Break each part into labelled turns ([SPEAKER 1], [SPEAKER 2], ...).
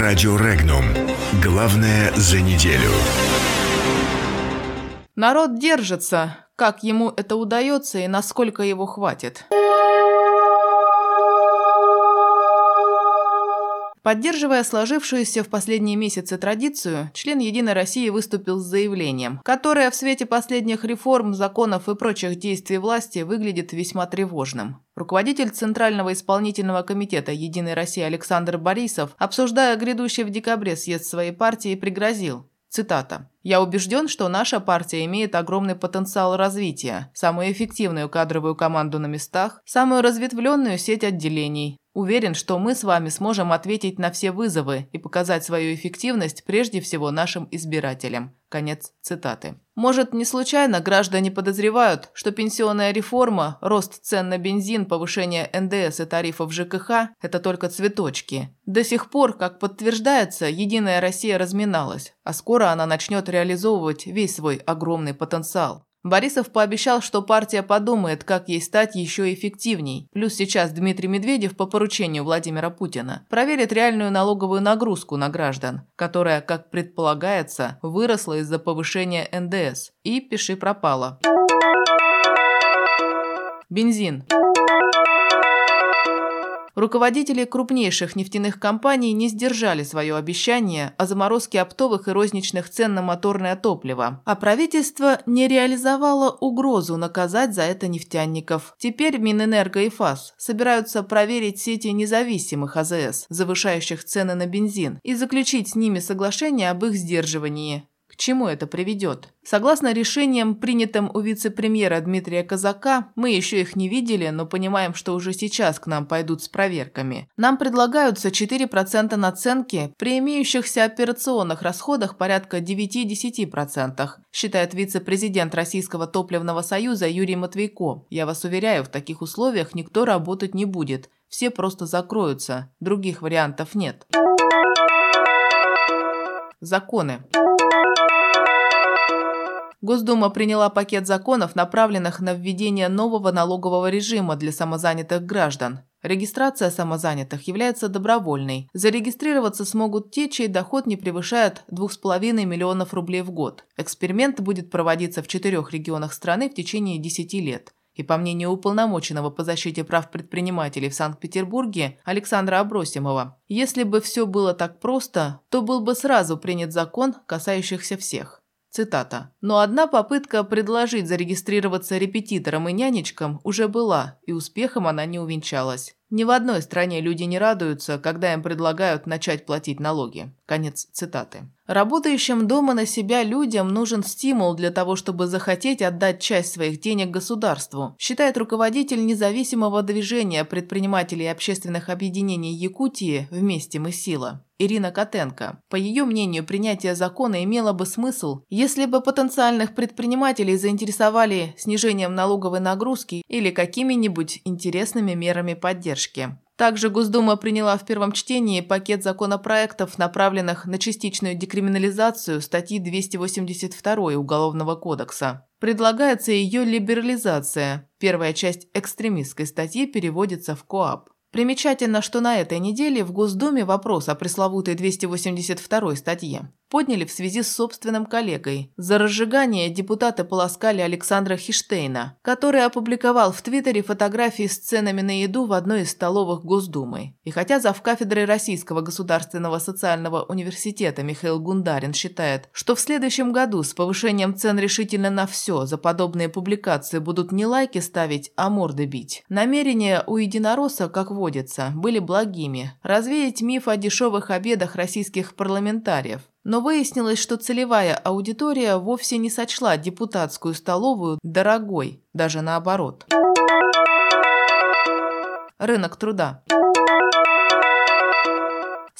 [SPEAKER 1] Радио Регнум. Главное за неделю.
[SPEAKER 2] Народ держится. Как ему это удается и насколько его хватит? Поддерживая сложившуюся в последние месяцы традицию, член «Единой России» выступил с заявлением, которое в свете последних реформ, законов и прочих действий власти выглядит весьма тревожным. Руководитель Центрального исполнительного комитета «Единой России» Александр Борисов, обсуждая грядущий в декабре съезд своей партии, пригрозил, Цитата. «Я убежден, что наша партия имеет огромный потенциал развития, самую эффективную кадровую команду на местах, самую разветвленную сеть отделений, Уверен, что мы с вами сможем ответить на все вызовы и показать свою эффективность прежде всего нашим избирателям. Конец цитаты. Может, не случайно граждане подозревают, что пенсионная реформа, рост цен на бензин, повышение НДС и тарифов ЖКХ – это только цветочки. До сих пор, как подтверждается, Единая Россия разминалась, а скоро она начнет реализовывать весь свой огромный потенциал. Борисов пообещал, что партия подумает, как ей стать еще эффективней. Плюс сейчас Дмитрий Медведев по поручению Владимира Путина проверит реальную налоговую нагрузку на граждан, которая, как предполагается, выросла из-за повышения НДС. И пиши пропало. Бензин. Руководители крупнейших нефтяных компаний не сдержали свое обещание о заморозке оптовых и розничных цен на моторное топливо, а правительство не реализовало угрозу наказать за это нефтяников. Теперь Минэнерго и ФАС собираются проверить сети независимых АЗС, завышающих цены на бензин, и заключить с ними соглашение об их сдерживании чему это приведет. Согласно решениям, принятым у вице-премьера Дмитрия Казака, мы еще их не видели, но понимаем, что уже сейчас к нам пойдут с проверками. Нам предлагаются 4% наценки при имеющихся операционных расходах порядка 9-10%, считает вице-президент Российского топливного союза Юрий Матвейко. Я вас уверяю, в таких условиях никто работать не будет. Все просто закроются. Других вариантов нет. Законы. Госдума приняла пакет законов, направленных на введение нового налогового режима для самозанятых граждан. Регистрация самозанятых является добровольной. Зарегистрироваться смогут те, чей доход не превышает 2,5 миллионов рублей в год. Эксперимент будет проводиться в четырех регионах страны в течение 10 лет. И по мнению уполномоченного по защите прав предпринимателей в Санкт-Петербурге Александра Абросимова, если бы все было так просто, то был бы сразу принят закон, касающийся всех. Цитата. «Но одна попытка предложить зарегистрироваться репетитором и нянечкам уже была, и успехом она не увенчалась. Ни в одной стране люди не радуются, когда им предлагают начать платить налоги. Конец цитаты. Работающим дома на себя людям нужен стимул для того, чтобы захотеть отдать часть своих денег государству, считает руководитель независимого движения предпринимателей общественных объединений Якутии «Вместе мы сила». Ирина Котенко. По ее мнению, принятие закона имело бы смысл, если бы потенциальных предпринимателей заинтересовали снижением налоговой нагрузки или какими-нибудь интересными мерами поддержки. Также Госдума приняла в первом чтении пакет законопроектов, направленных на частичную декриминализацию статьи 282 Уголовного кодекса. Предлагается ее либерализация. Первая часть экстремистской статьи переводится в КОАП. Примечательно, что на этой неделе в Госдуме вопрос о пресловутой 282 статье подняли в связи с собственным коллегой. За разжигание депутаты полоскали Александра Хиштейна, который опубликовал в Твиттере фотографии с ценами на еду в одной из столовых Госдумы. И хотя зав. кафедрой Российского государственного социального университета Михаил Гундарин считает, что в следующем году с повышением цен решительно на все за подобные публикации будут не лайки ставить, а морды бить. Намерения у единоросса, как водится, были благими. Развеять миф о дешевых обедах российских парламентариев. Но выяснилось, что целевая аудитория вовсе не сочла депутатскую столовую дорогой, даже наоборот. Рынок труда.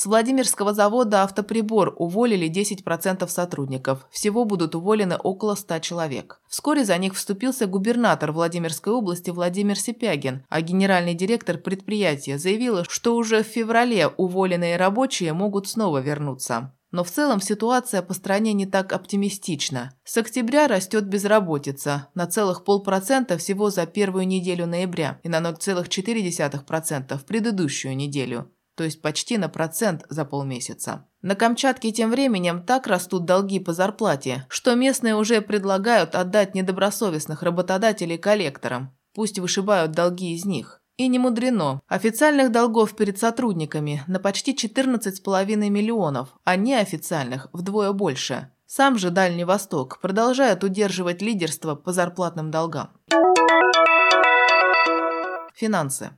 [SPEAKER 2] С Владимирского завода «Автоприбор» уволили 10% сотрудников. Всего будут уволены около 100 человек. Вскоре за них вступился губернатор Владимирской области Владимир Сипягин, а генеральный директор предприятия заявила, что уже в феврале уволенные рабочие могут снова вернуться. Но в целом ситуация по стране не так оптимистична. С октября растет безработица на целых полпроцента всего за первую неделю ноября и на 0,4% в предыдущую неделю. то есть почти на процент за полмесяца. На Камчатке тем временем так растут долги по зарплате, что местные уже предлагают отдать недобросовестных работодателей коллекторам. Пусть вышибают долги из них. И не мудрено. Официальных долгов перед сотрудниками на почти 14,5 миллионов, а неофициальных вдвое больше. Сам же Дальний Восток продолжает удерживать лидерство по зарплатным долгам. Финансы.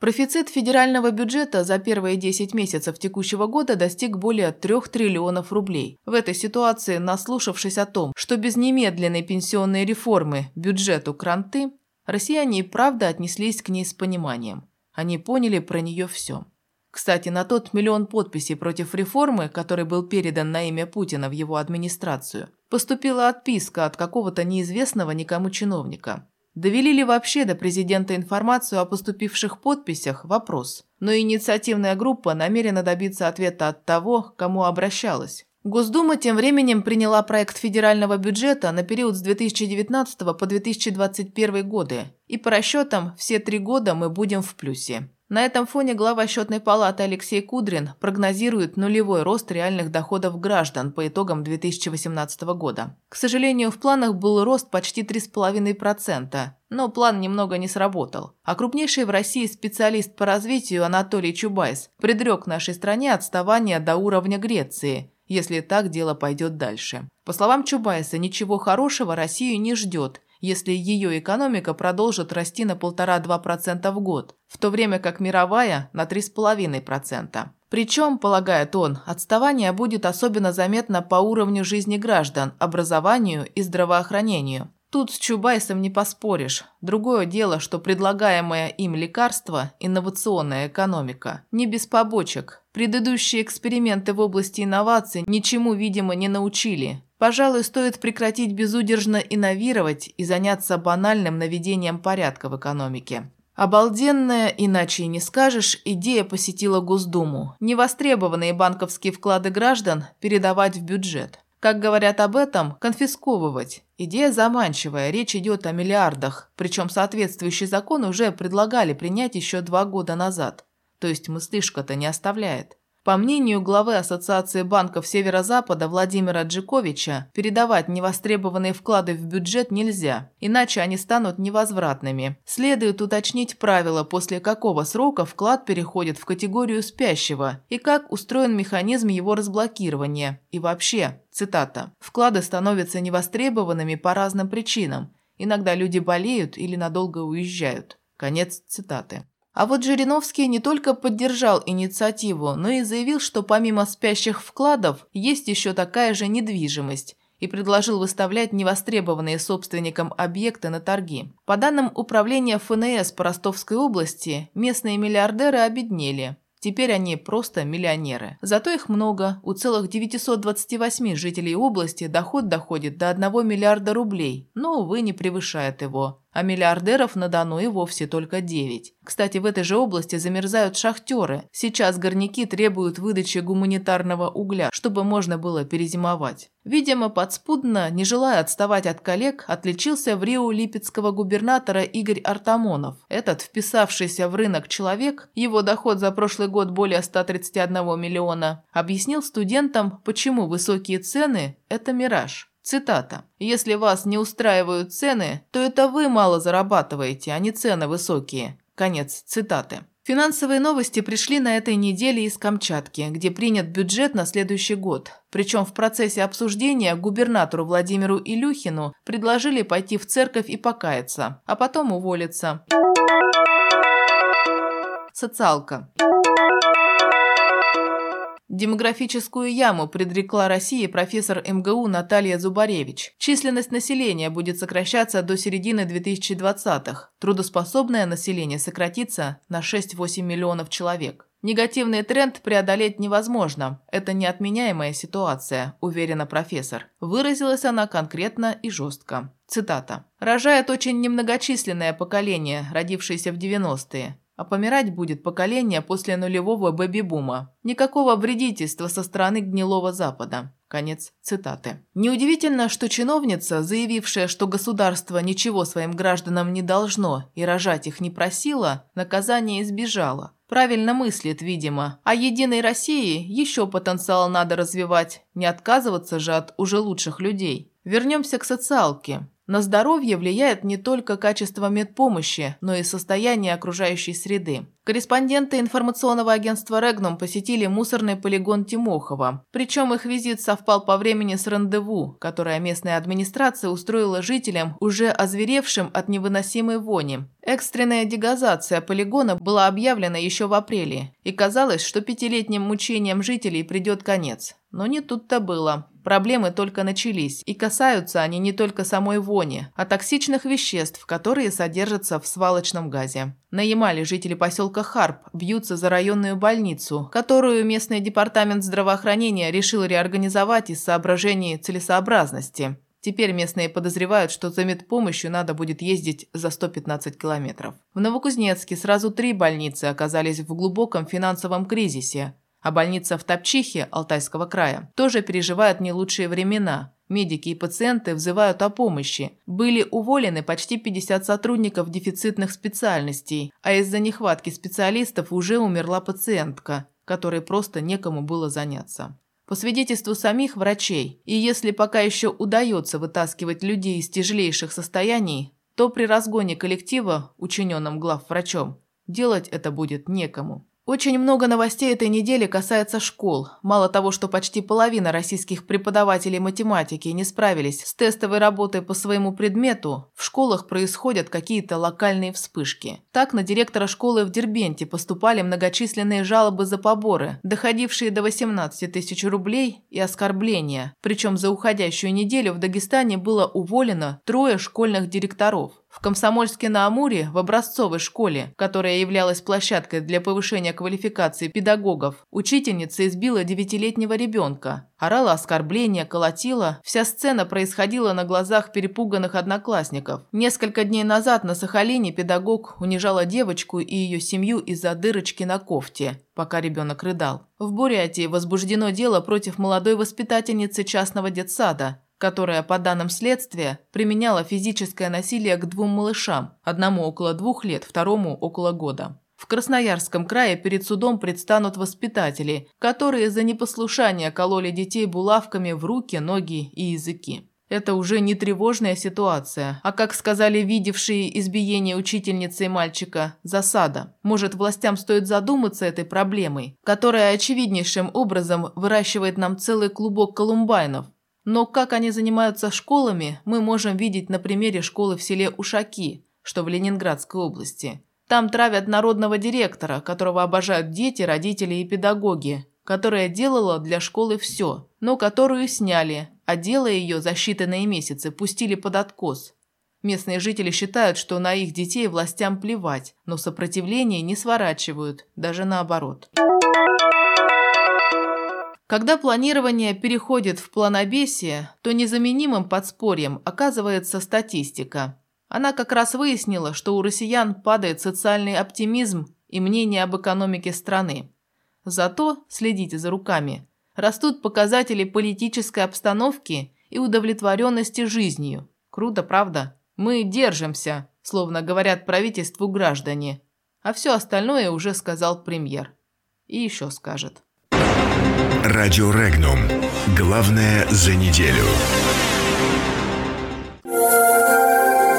[SPEAKER 2] Профицит федерального бюджета за первые 10 месяцев текущего года достиг более 3 триллионов рублей. В этой ситуации, наслушавшись о том, что без немедленной пенсионной реформы бюджету кранты, россияне и правда отнеслись к ней с пониманием. Они поняли про нее все. Кстати, на тот миллион подписей против реформы, который был передан на имя Путина в его администрацию, поступила отписка от какого-то неизвестного никому чиновника. Довели ли вообще до президента информацию о поступивших подписях – вопрос. Но инициативная группа намерена добиться ответа от того, кому обращалась. Госдума тем временем приняла проект федерального бюджета на период с 2019 по 2021 годы. И по расчетам, все три года мы будем в плюсе. На этом фоне глава счетной палаты Алексей Кудрин прогнозирует нулевой рост реальных доходов граждан по итогам 2018 года. К сожалению, в планах был рост почти 3,5%, но план немного не сработал. А крупнейший в России специалист по развитию Анатолий Чубайс предрек нашей стране отставание до уровня Греции, если так дело пойдет дальше. По словам Чубайса, ничего хорошего Россию не ждет, если ее экономика продолжит расти на 1,5-2% в год, в то время как мировая – на 3,5%. Причем, полагает он, отставание будет особенно заметно по уровню жизни граждан, образованию и здравоохранению. Тут с Чубайсом не поспоришь. Другое дело, что предлагаемое им лекарство – инновационная экономика. Не без побочек. Предыдущие эксперименты в области инноваций ничему, видимо, не научили. Пожалуй, стоит прекратить безудержно инновировать и заняться банальным наведением порядка в экономике. Обалденная, иначе и не скажешь, идея посетила Госдуму. Невостребованные банковские вклады граждан передавать в бюджет. Как говорят об этом, конфисковывать. Идея заманчивая, речь идет о миллиардах, причем соответствующий закон уже предлагали принять еще два года назад. То есть мыслишка-то не оставляет. По мнению главы Ассоциации банков Северо-Запада Владимира Джиковича, передавать невостребованные вклады в бюджет нельзя, иначе они станут невозвратными. Следует уточнить правила, после какого срока вклад переходит в категорию спящего и как устроен механизм его разблокирования. И вообще, цитата, «вклады становятся невостребованными по разным причинам. Иногда люди болеют или надолго уезжают». Конец цитаты. А вот Жириновский не только поддержал инициативу, но и заявил, что помимо спящих вкладов есть еще такая же недвижимость и предложил выставлять невостребованные собственникам объекты на торги. По данным Управления ФНС по Ростовской области, местные миллиардеры обеднели. Теперь они просто миллионеры. Зато их много. У целых 928 жителей области доход доходит до 1 миллиарда рублей, но, увы, не превышает его а миллиардеров на Дону и вовсе только 9. Кстати, в этой же области замерзают шахтеры. Сейчас горняки требуют выдачи гуманитарного угля, чтобы можно было перезимовать. Видимо, подспудно, не желая отставать от коллег, отличился в Рио липецкого губернатора Игорь Артамонов. Этот вписавшийся в рынок человек, его доход за прошлый год более 131 миллиона, объяснил студентам, почему высокие цены – это мираж. Цитата. «Если вас не устраивают цены, то это вы мало зарабатываете, а не цены высокие». Конец цитаты. Финансовые новости пришли на этой неделе из Камчатки, где принят бюджет на следующий год. Причем в процессе обсуждения губернатору Владимиру Илюхину предложили пойти в церковь и покаяться, а потом уволиться. Социалка. Демографическую яму предрекла России профессор МГУ Наталья Зубаревич. Численность населения будет сокращаться до середины 2020-х. Трудоспособное население сократится на 6-8 миллионов человек. Негативный тренд преодолеть невозможно. Это неотменяемая ситуация, уверена профессор. Выразилась она конкретно и жестко. Цитата. «Рожает очень немногочисленное поколение, родившееся в 90-е. А помирать будет поколение после нулевого бэби-бума. Никакого вредительства со стороны гнилого Запада. Конец цитаты. Неудивительно, что чиновница, заявившая, что государство ничего своим гражданам не должно и рожать их не просила, наказание избежала. Правильно мыслит, видимо. А Единой России еще потенциал надо развивать, не отказываться же от уже лучших людей. Вернемся к социалке. На здоровье влияет не только качество медпомощи, но и состояние окружающей среды. Корреспонденты информационного агентства «Регнум» посетили мусорный полигон Тимохова. Причем их визит совпал по времени с рандеву, которое местная администрация устроила жителям, уже озверевшим от невыносимой вони. Экстренная дегазация полигона была объявлена еще в апреле, и казалось, что пятилетним мучениям жителей придет конец. Но не тут-то было. Проблемы только начались, и касаются они не только самой вони, а токсичных веществ, которые содержатся в свалочном газе. На Ямале жители поселка Харп бьются за районную больницу, которую местный департамент здравоохранения решил реорганизовать из соображений целесообразности. Теперь местные подозревают, что за медпомощью надо будет ездить за 115 километров. В Новокузнецке сразу три больницы оказались в глубоком финансовом кризисе. А больница в Топчихе Алтайского края тоже переживает не лучшие времена. Медики и пациенты взывают о помощи. Были уволены почти 50 сотрудников дефицитных специальностей, а из-за нехватки специалистов уже умерла пациентка, которой просто некому было заняться. По свидетельству самих врачей, и если пока еще удается вытаскивать людей из тяжелейших состояний, то при разгоне коллектива, учиненном главврачом, делать это будет некому. Очень много новостей этой недели касается школ. Мало того, что почти половина российских преподавателей математики не справились с тестовой работой по своему предмету, в школах происходят какие-то локальные вспышки. Так на директора школы в Дербенте поступали многочисленные жалобы за поборы, доходившие до 18 тысяч рублей и оскорбления. Причем за уходящую неделю в Дагестане было уволено трое школьных директоров. В Комсомольске-на-Амуре, в образцовой школе, которая являлась площадкой для повышения квалификации педагогов, учительница избила девятилетнего ребенка. Орала оскорбления, колотила. Вся сцена происходила на глазах перепуганных одноклассников. Несколько дней назад на Сахалине педагог унижала девочку и ее семью из-за дырочки на кофте, пока ребенок рыдал. В Бурятии возбуждено дело против молодой воспитательницы частного детсада, которая, по данным следствия, применяла физическое насилие к двум малышам, одному около двух лет, второму около года. В Красноярском крае перед судом предстанут воспитатели, которые за непослушание кололи детей булавками в руки, ноги и языки. Это уже не тревожная ситуация, а, как сказали видевшие избиение учительницы и мальчика, засада. Может, властям стоит задуматься этой проблемой, которая очевиднейшим образом выращивает нам целый клубок колумбайнов, но как они занимаются школами, мы можем видеть на примере школы в селе Ушаки, что в Ленинградской области. Там травят народного директора, которого обожают дети, родители и педагоги, которая делала для школы все, но которую сняли, а делая ее за считанные месяцы пустили под откос. Местные жители считают, что на их детей властям плевать, но сопротивление не сворачивают, даже наоборот. Когда планирование переходит в планобесие, то незаменимым подспорьем оказывается статистика. Она как раз выяснила, что у россиян падает социальный оптимизм и мнение об экономике страны. Зато, следите за руками, растут показатели политической обстановки и удовлетворенности жизнью. Круто, правда? Мы держимся, словно говорят правительству граждане. А все остальное уже сказал премьер. И еще скажет.
[SPEAKER 1] Радио Регнум. Главное за неделю.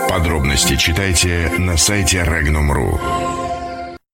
[SPEAKER 1] Подробности читайте на сайте Regnum.ru.